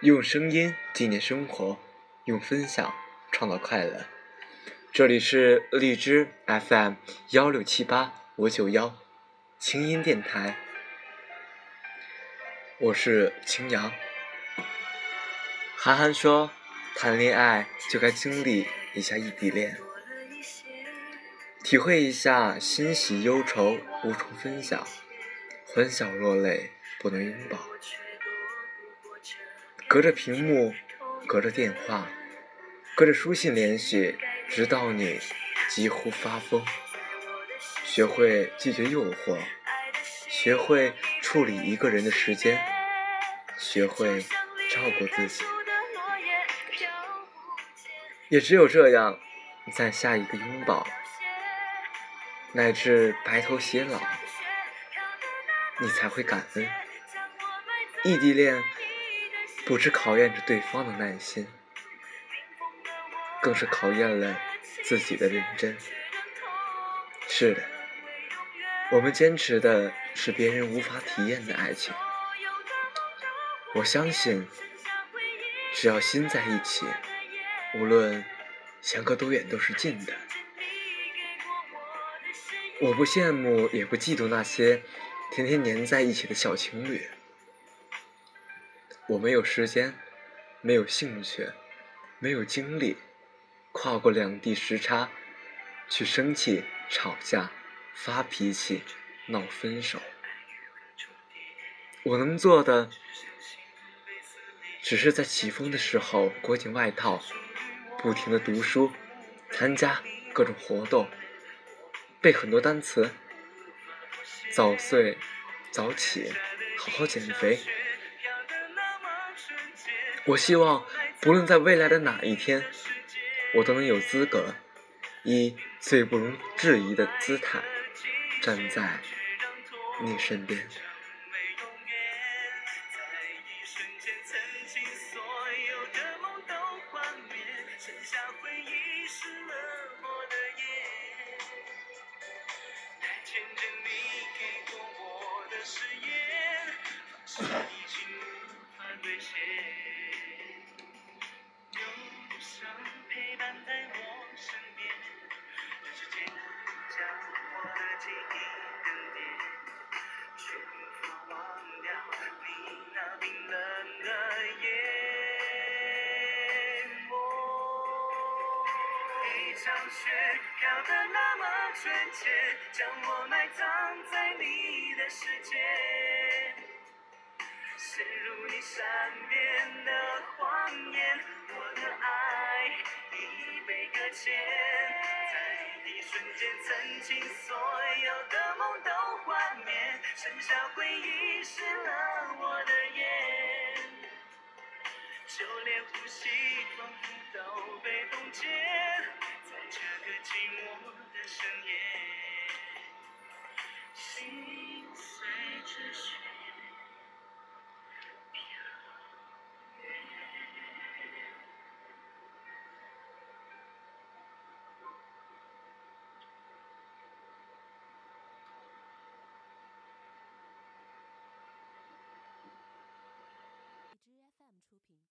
用声音纪念生活，用分享创造快乐。这里是荔枝 FM 幺六七八五九幺清音电台，我是青阳。韩寒说：“谈恋爱就该经历一下异地恋，体会一下欣喜忧愁无从分享，欢笑落泪不能拥抱。”隔着屏幕，隔着电话，隔着书信联系，直到你几乎发疯。学会拒绝诱惑，学会处理一个人的时间，学会照顾自己。也只有这样，在下一个拥抱，乃至白头偕老，你才会感恩。异地恋。不只考验着对方的耐心，更是考验了自己的认真。是的，我们坚持的是别人无法体验的爱情。我相信，只要心在一起，无论相隔多远都是近的。我不羡慕，也不嫉妒那些天天黏在一起的小情侣。我没有时间，没有兴趣，没有精力，跨过两地时差，去生气、吵架、发脾气、闹分手。我能做的，只是在起风的时候裹紧外套，不停的读书，参加各种活动，背很多单词，早睡早起，好好减肥。我希望，不论在未来的哪一天，我都能有资格，以最不容置疑的姿态，站在你身边。常陪伴在我身边这时间将我的记忆更迭却无法忘掉你那冰冷的眼眸一场雪飘得那么纯洁将我埋葬在你的世界陷入你善变的瞬间，曾经所有的梦都幻灭，剩下回忆湿了我的眼，就连呼吸仿佛都被冻结，在这个寂寞的深夜。心。出品。